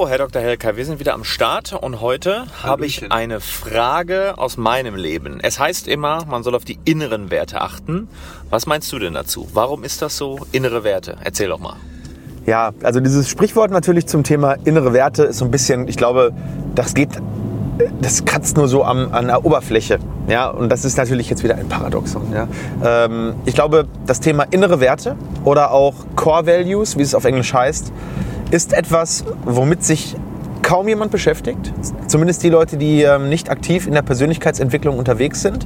So, Herr Dr. Helker, wir sind wieder am Start und heute habe ich eine Frage aus meinem Leben. Es heißt immer, man soll auf die inneren Werte achten. Was meinst du denn dazu? Warum ist das so? Innere Werte. Erzähl doch mal. Ja, also dieses Sprichwort natürlich zum Thema innere Werte ist so ein bisschen, ich glaube, das geht, das kratzt nur so am, an der Oberfläche. Ja, und das ist natürlich jetzt wieder ein Paradoxon. Ja. Ähm, ich glaube, das Thema innere Werte oder auch Core Values, wie es auf Englisch heißt, ist etwas, womit sich kaum jemand beschäftigt. Zumindest die Leute, die ähm, nicht aktiv in der Persönlichkeitsentwicklung unterwegs sind.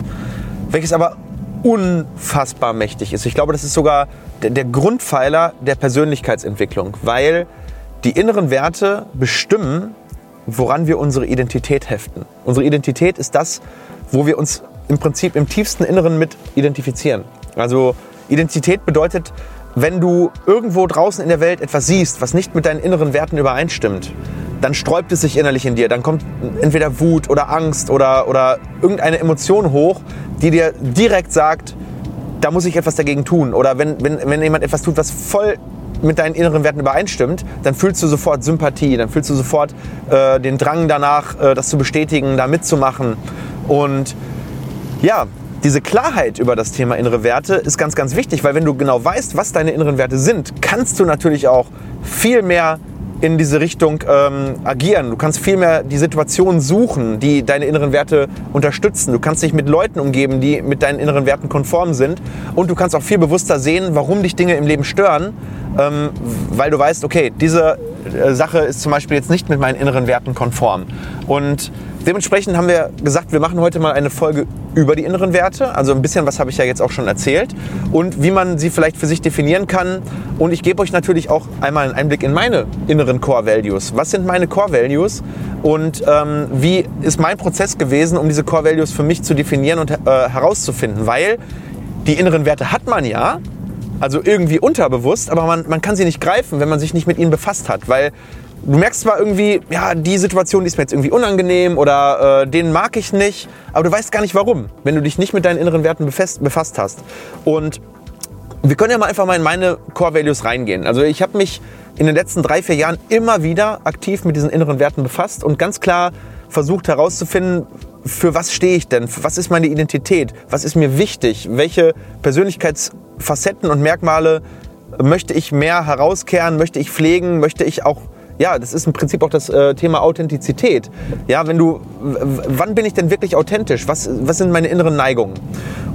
Welches aber unfassbar mächtig ist. Ich glaube, das ist sogar der, der Grundpfeiler der Persönlichkeitsentwicklung, weil die inneren Werte bestimmen, woran wir unsere Identität heften. Unsere Identität ist das, wo wir uns im Prinzip im tiefsten Inneren mit identifizieren. Also Identität bedeutet, wenn du irgendwo draußen in der Welt etwas siehst, was nicht mit deinen inneren Werten übereinstimmt, dann sträubt es sich innerlich in dir. Dann kommt entweder Wut oder Angst oder, oder irgendeine Emotion hoch, die dir direkt sagt, da muss ich etwas dagegen tun. Oder wenn, wenn, wenn jemand etwas tut, was voll mit deinen inneren Werten übereinstimmt, dann fühlst du sofort Sympathie, dann fühlst du sofort äh, den Drang danach, äh, das zu bestätigen, da mitzumachen. Und ja, diese Klarheit über das Thema innere Werte ist ganz, ganz wichtig, weil wenn du genau weißt, was deine inneren Werte sind, kannst du natürlich auch viel mehr in diese Richtung ähm, agieren. Du kannst viel mehr die Situationen suchen, die deine inneren Werte unterstützen. Du kannst dich mit Leuten umgeben, die mit deinen inneren Werten konform sind. Und du kannst auch viel bewusster sehen, warum dich Dinge im Leben stören, ähm, weil du weißt, okay, diese äh, Sache ist zum Beispiel jetzt nicht mit meinen inneren Werten konform. Und Dementsprechend haben wir gesagt, wir machen heute mal eine Folge über die inneren Werte. Also ein bisschen was habe ich ja jetzt auch schon erzählt und wie man sie vielleicht für sich definieren kann. Und ich gebe euch natürlich auch einmal einen Einblick in meine inneren Core Values. Was sind meine Core Values und ähm, wie ist mein Prozess gewesen, um diese Core Values für mich zu definieren und äh, herauszufinden? Weil die inneren Werte hat man ja, also irgendwie unterbewusst, aber man, man kann sie nicht greifen, wenn man sich nicht mit ihnen befasst hat, weil du merkst zwar irgendwie, ja, die Situation die ist mir jetzt irgendwie unangenehm oder äh, den mag ich nicht, aber du weißt gar nicht warum, wenn du dich nicht mit deinen inneren Werten befasst, befasst hast. Und wir können ja mal einfach mal in meine Core Values reingehen. Also ich habe mich in den letzten drei, vier Jahren immer wieder aktiv mit diesen inneren Werten befasst und ganz klar versucht herauszufinden, für was stehe ich denn? Was ist meine Identität? Was ist mir wichtig? Welche Persönlichkeitsfacetten und Merkmale möchte ich mehr herauskehren? Möchte ich pflegen? Möchte ich auch ja, das ist im Prinzip auch das äh, Thema Authentizität. Ja, wenn du, wann bin ich denn wirklich authentisch? Was, was sind meine inneren Neigungen?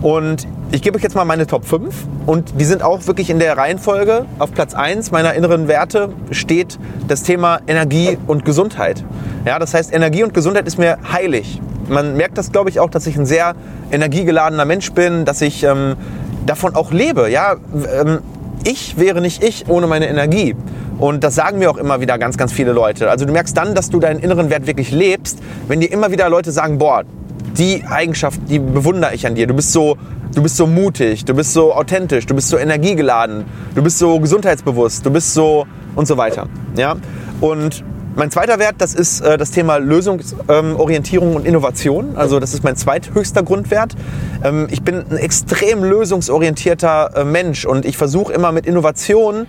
Und ich gebe euch jetzt mal meine Top 5 und die sind auch wirklich in der Reihenfolge. Auf Platz 1 meiner inneren Werte steht das Thema Energie und Gesundheit. Ja, das heißt, Energie und Gesundheit ist mir heilig. Man merkt das, glaube ich, auch, dass ich ein sehr energiegeladener Mensch bin, dass ich ähm, davon auch lebe. Ja, ähm, ich wäre nicht ich ohne meine Energie. Und das sagen mir auch immer wieder ganz, ganz viele Leute. Also du merkst dann, dass du deinen inneren Wert wirklich lebst, wenn dir immer wieder Leute sagen, boah, die Eigenschaft, die bewundere ich an dir. Du bist so, du bist so mutig, du bist so authentisch, du bist so energiegeladen, du bist so gesundheitsbewusst, du bist so und so weiter. Ja? Und mein zweiter Wert, das ist äh, das Thema Lösungsorientierung ähm, und Innovation. Also das ist mein zweithöchster Grundwert. Ähm, ich bin ein extrem lösungsorientierter äh, Mensch und ich versuche immer mit Innovation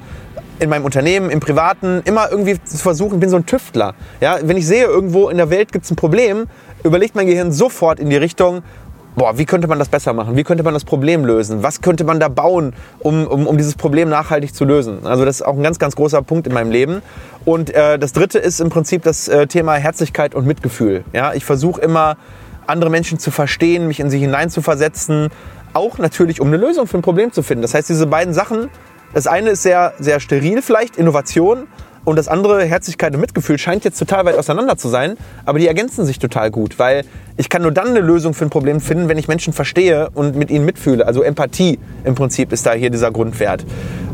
in meinem Unternehmen, im Privaten, immer irgendwie zu versuchen, ich bin so ein Tüftler. Ja, wenn ich sehe, irgendwo in der Welt gibt es ein Problem, überlegt mein Gehirn sofort in die Richtung, boah, wie könnte man das besser machen? Wie könnte man das Problem lösen? Was könnte man da bauen, um, um, um dieses Problem nachhaltig zu lösen? Also das ist auch ein ganz, ganz großer Punkt in meinem Leben. Und äh, das Dritte ist im Prinzip das äh, Thema Herzlichkeit und Mitgefühl. Ja, ich versuche immer, andere Menschen zu verstehen, mich in sie hineinzuversetzen, auch natürlich, um eine Lösung für ein Problem zu finden. Das heißt, diese beiden Sachen das eine ist sehr, sehr steril vielleicht, Innovation. Und das andere, Herzlichkeit und Mitgefühl, scheint jetzt total weit auseinander zu sein. Aber die ergänzen sich total gut, weil ich kann nur dann eine Lösung für ein Problem finden, wenn ich Menschen verstehe und mit ihnen mitfühle. Also Empathie im Prinzip ist da hier dieser Grundwert.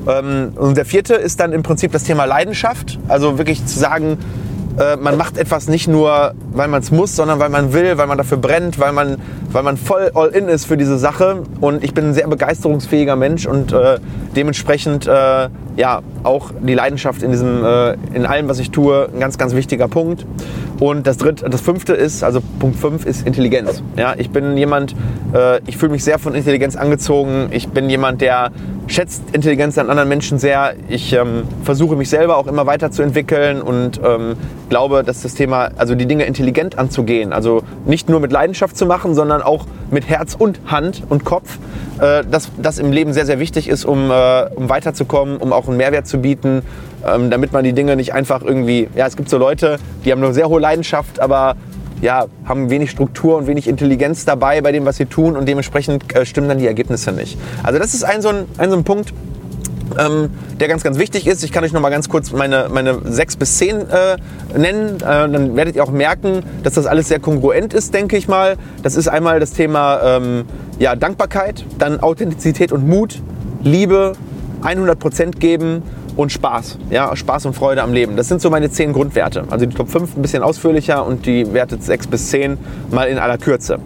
Ähm, und der vierte ist dann im Prinzip das Thema Leidenschaft. Also wirklich zu sagen, äh, man macht etwas nicht nur, weil man es muss, sondern weil man will, weil man dafür brennt, weil man, weil man voll all in ist für diese Sache. Und ich bin ein sehr begeisterungsfähiger Mensch und äh, dementsprechend äh, ja auch die Leidenschaft in diesem, äh, in allem, was ich tue, ein ganz, ganz wichtiger Punkt. Und das dritte, das fünfte ist, also Punkt 5 ist Intelligenz. Ja, ich bin jemand, äh, ich fühle mich sehr von Intelligenz angezogen. Ich bin jemand, der schätzt Intelligenz an anderen Menschen sehr. Ich ähm, versuche mich selber auch immer weiterzuentwickeln und ähm, glaube, dass das Thema, also die Dinge intelligent anzugehen, also nicht nur mit Leidenschaft zu machen, sondern auch mit Herz und Hand und Kopf, äh, dass das im Leben sehr, sehr wichtig ist, um, äh, um weiterzukommen, um auch einen Mehrwert zu bieten, ähm, damit man die Dinge nicht einfach irgendwie, ja, es gibt so Leute, die haben eine sehr hohe Leidenschaft, aber ja, haben wenig Struktur und wenig Intelligenz dabei bei dem, was sie tun und dementsprechend äh, stimmen dann die Ergebnisse nicht. Also das ist ein so ein, ein, so ein Punkt, ähm, der ganz, ganz wichtig ist. Ich kann euch noch mal ganz kurz meine, meine 6 bis 10 äh, nennen. Äh, dann werdet ihr auch merken, dass das alles sehr kongruent ist, denke ich mal. Das ist einmal das Thema ähm, ja, Dankbarkeit, dann Authentizität und Mut, Liebe, 100% geben und Spaß. Ja, Spaß und Freude am Leben. Das sind so meine zehn Grundwerte. Also die Top 5 ein bisschen ausführlicher und die Werte 6 bis 10 mal in aller Kürze.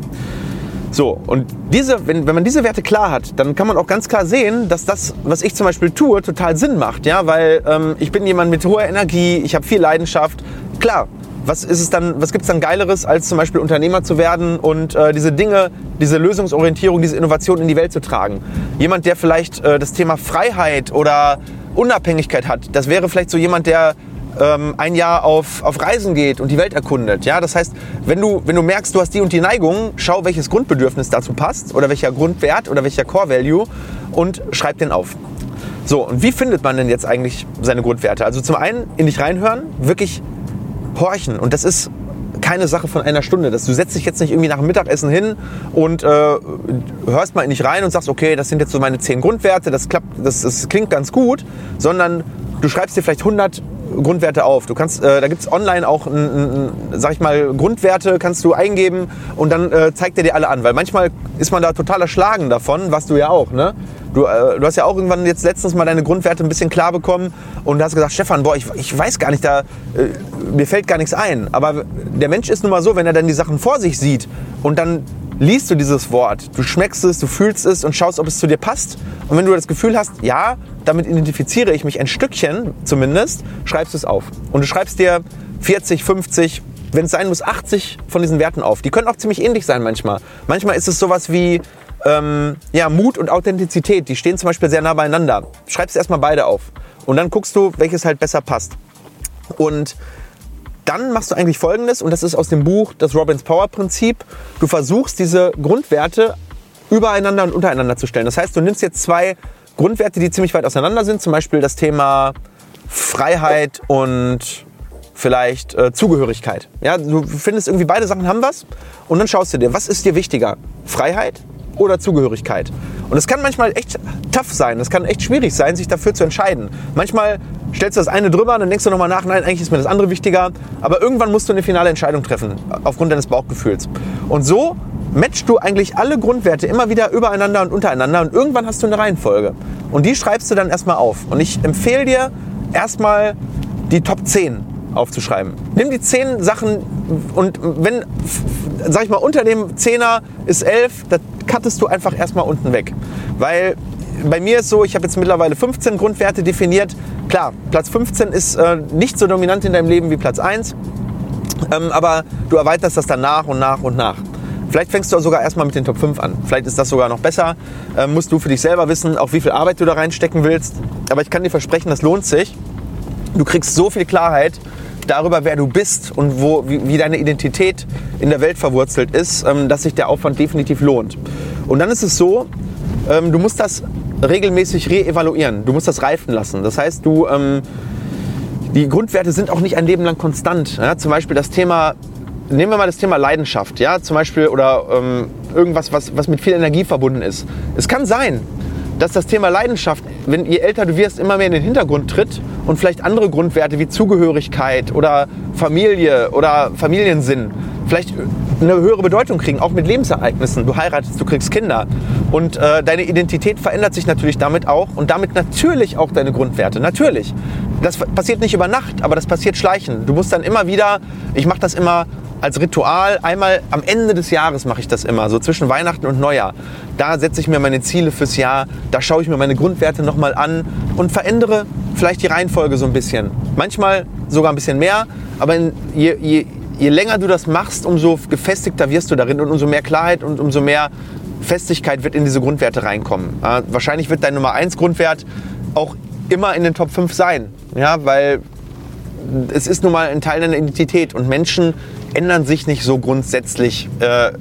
So, und diese, wenn, wenn man diese Werte klar hat, dann kann man auch ganz klar sehen, dass das, was ich zum Beispiel tue, total Sinn macht. Ja, weil ähm, ich bin jemand mit hoher Energie, ich habe viel Leidenschaft. Klar, was ist es dann, was gibt es dann Geileres, als zum Beispiel Unternehmer zu werden und äh, diese Dinge, diese Lösungsorientierung, diese Innovation in die Welt zu tragen? Jemand, der vielleicht äh, das Thema Freiheit oder Unabhängigkeit hat. Das wäre vielleicht so jemand, der ähm, ein Jahr auf, auf Reisen geht und die Welt erkundet. Ja? Das heißt, wenn du, wenn du merkst, du hast die und die Neigung, schau, welches Grundbedürfnis dazu passt oder welcher Grundwert oder welcher Core Value und schreib den auf. So, und wie findet man denn jetzt eigentlich seine Grundwerte? Also zum einen in dich reinhören, wirklich horchen. Und das ist keine Sache von einer Stunde. Das, du setzt dich jetzt nicht irgendwie nach dem Mittagessen hin und äh, hörst mal in dich rein und sagst, okay, das sind jetzt so meine zehn Grundwerte, das klappt, das, das klingt ganz gut, sondern du schreibst dir vielleicht 100 Grundwerte auf. Du kannst, äh, da gibt es online auch, ein, ein, sag ich mal, Grundwerte kannst du eingeben und dann äh, zeigt er dir alle an. Weil manchmal ist man da total erschlagen davon, was du ja auch, ne? Du, äh, du hast ja auch irgendwann jetzt letztens mal deine Grundwerte ein bisschen klar bekommen und hast gesagt, Stefan, boah, ich, ich weiß gar nicht, da, äh, mir fällt gar nichts ein. Aber der Mensch ist nun mal so, wenn er dann die Sachen vor sich sieht und dann liest du dieses Wort, du schmeckst es, du fühlst es und schaust, ob es zu dir passt. Und wenn du das Gefühl hast, ja, damit identifiziere ich mich ein Stückchen zumindest, schreibst du es auf. Und du schreibst dir 40, 50, wenn es sein muss, 80 von diesen Werten auf. Die können auch ziemlich ähnlich sein manchmal. Manchmal ist es sowas wie ähm, ja, Mut und Authentizität. Die stehen zum Beispiel sehr nah beieinander. Schreibst erstmal beide auf. Und dann guckst du, welches halt besser passt. Und dann machst du eigentlich Folgendes, und das ist aus dem Buch das Robbins Power Prinzip. Du versuchst diese Grundwerte übereinander und untereinander zu stellen. Das heißt, du nimmst jetzt zwei Grundwerte, die ziemlich weit auseinander sind, zum Beispiel das Thema Freiheit und vielleicht äh, Zugehörigkeit. Ja, du findest irgendwie beide Sachen haben was und dann schaust du dir, was ist dir wichtiger? Freiheit oder Zugehörigkeit. Und es kann manchmal echt tough sein, es kann echt schwierig sein, sich dafür zu entscheiden. Manchmal stellst du das eine drüber und dann denkst du nochmal nach, nein, eigentlich ist mir das andere wichtiger. Aber irgendwann musst du eine finale Entscheidung treffen, aufgrund deines Bauchgefühls. Und so matchst du eigentlich alle Grundwerte immer wieder übereinander und untereinander und irgendwann hast du eine Reihenfolge. Und die schreibst du dann erstmal auf. Und ich empfehle dir erstmal die Top 10 aufzuschreiben. Nimm die 10 Sachen und wenn, sag ich mal, unter dem 10er ist 11, das cuttest du einfach erstmal unten weg. Weil bei mir ist so, ich habe jetzt mittlerweile 15 Grundwerte definiert. Klar, Platz 15 ist äh, nicht so dominant in deinem Leben wie Platz 1, ähm, aber du erweiterst das dann nach und nach und nach. Vielleicht fängst du sogar erstmal mit den Top 5 an. Vielleicht ist das sogar noch besser. Ähm, musst du für dich selber wissen, auch wie viel Arbeit du da reinstecken willst. Aber ich kann dir versprechen, das lohnt sich. Du kriegst so viel Klarheit darüber, wer du bist und wo, wie, wie deine Identität in der Welt verwurzelt ist, ähm, dass sich der Aufwand definitiv lohnt. Und dann ist es so, ähm, du musst das regelmäßig reevaluieren. Du musst das reifen lassen. Das heißt, du, ähm, die Grundwerte sind auch nicht ein Leben lang konstant. Ja? Zum Beispiel das Thema, nehmen wir mal das Thema Leidenschaft, ja, zum Beispiel oder ähm, irgendwas, was, was mit viel Energie verbunden ist. Es kann sein, dass das Thema Leidenschaft, wenn je älter du wirst, immer mehr in den Hintergrund tritt und vielleicht andere Grundwerte wie Zugehörigkeit oder Familie oder Familiensinn vielleicht eine höhere Bedeutung kriegen, auch mit Lebensereignissen. Du heiratest, du kriegst Kinder und äh, deine Identität verändert sich natürlich damit auch und damit natürlich auch deine Grundwerte. Natürlich. Das passiert nicht über Nacht, aber das passiert schleichend. Du musst dann immer wieder, ich mache das immer als Ritual. Einmal am Ende des Jahres mache ich das immer, so zwischen Weihnachten und Neujahr. Da setze ich mir meine Ziele fürs Jahr, da schaue ich mir meine Grundwerte nochmal an und verändere vielleicht die Reihenfolge so ein bisschen. Manchmal sogar ein bisschen mehr, aber je, je, je länger du das machst, umso gefestigter wirst du darin und umso mehr Klarheit und umso mehr Festigkeit wird in diese Grundwerte reinkommen. Äh, wahrscheinlich wird dein Nummer 1 Grundwert auch immer in den Top 5 sein. Ja, weil es ist nun mal ein Teil deiner Identität und Menschen ändern sich nicht so grundsätzlich, äh,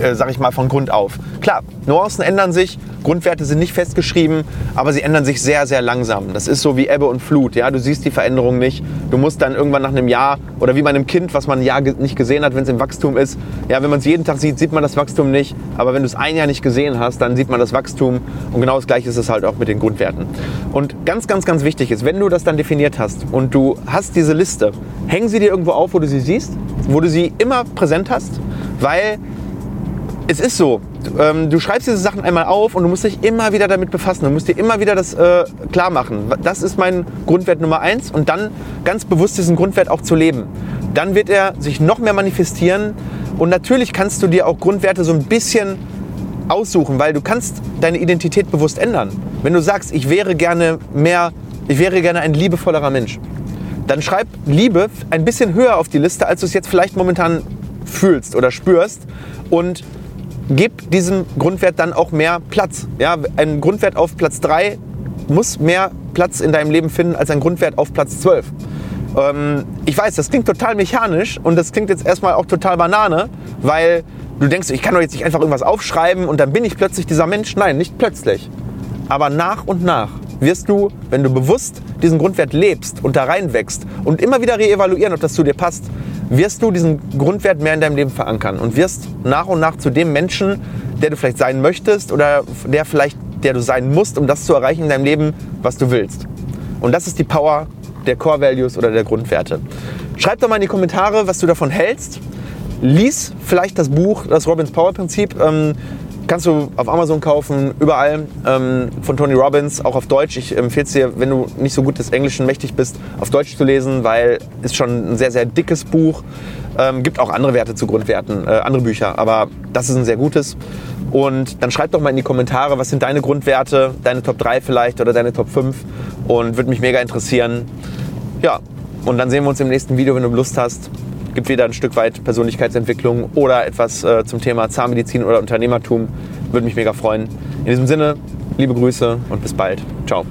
äh, sag ich mal, von Grund auf. Klar, Nuancen ändern sich, Grundwerte sind nicht festgeschrieben, aber sie ändern sich sehr, sehr langsam. Das ist so wie Ebbe und Flut. Ja? Du siehst die Veränderung nicht. Du musst dann irgendwann nach einem Jahr oder wie bei einem Kind, was man ein Jahr nicht gesehen hat, wenn es im Wachstum ist. Ja, wenn man es jeden Tag sieht, sieht man das Wachstum nicht. Aber wenn du es ein Jahr nicht gesehen hast, dann sieht man das Wachstum. Und genau das Gleiche ist es halt auch mit den Grundwerten. Und ganz, ganz, ganz wichtig ist, wenn du das dann definiert hast und du hast diese Liste, häng sie dir irgendwo auf, wo du sie siehst, wo du sie immer präsent hast, weil es ist so, ähm, du schreibst diese Sachen einmal auf und du musst dich immer wieder damit befassen. Du musst dir immer wieder das äh, klar machen. Das ist mein Grundwert Nummer eins und dann ganz bewusst diesen Grundwert auch zu leben. Dann wird er sich noch mehr manifestieren und natürlich kannst du dir auch Grundwerte so ein bisschen aussuchen, weil du kannst deine Identität bewusst ändern. Wenn du sagst, ich wäre gerne mehr, ich wäre gerne ein liebevollerer Mensch, dann schreib Liebe ein bisschen höher auf die Liste, als du es jetzt vielleicht momentan fühlst oder spürst und gib diesem Grundwert dann auch mehr Platz. Ja, ein Grundwert auf Platz 3 muss mehr Platz in deinem Leben finden als ein Grundwert auf Platz 12. Ähm, ich weiß, das klingt total mechanisch und das klingt jetzt erstmal auch total Banane, weil du denkst, ich kann doch jetzt nicht einfach irgendwas aufschreiben und dann bin ich plötzlich dieser Mensch. Nein, nicht plötzlich. Aber nach und nach wirst du, wenn du bewusst diesen Grundwert lebst und da reinwächst und immer wieder reevaluieren, ob das zu dir passt, wirst du diesen Grundwert mehr in deinem Leben verankern und wirst nach und nach zu dem Menschen, der du vielleicht sein möchtest oder der vielleicht, der du sein musst, um das zu erreichen in deinem Leben, was du willst. Und das ist die Power der Core Values oder der Grundwerte. Schreib doch mal in die Kommentare, was du davon hältst. Lies vielleicht das Buch, das Robbins Power Prinzip. Ähm, Kannst du auf Amazon kaufen, überall ähm, von Tony Robbins, auch auf Deutsch. Ich empfehle es dir, wenn du nicht so gut des Englischen mächtig bist, auf Deutsch zu lesen, weil es schon ein sehr, sehr dickes Buch. Ähm, gibt auch andere Werte zu Grundwerten, äh, andere Bücher, aber das ist ein sehr gutes. Und dann schreib doch mal in die Kommentare, was sind deine Grundwerte, deine Top 3 vielleicht oder deine Top 5 und würde mich mega interessieren. Ja, und dann sehen wir uns im nächsten Video, wenn du Lust hast gibt wieder ein Stück weit Persönlichkeitsentwicklung oder etwas äh, zum Thema Zahnmedizin oder Unternehmertum. Würde mich mega freuen. In diesem Sinne, liebe Grüße und bis bald. Ciao.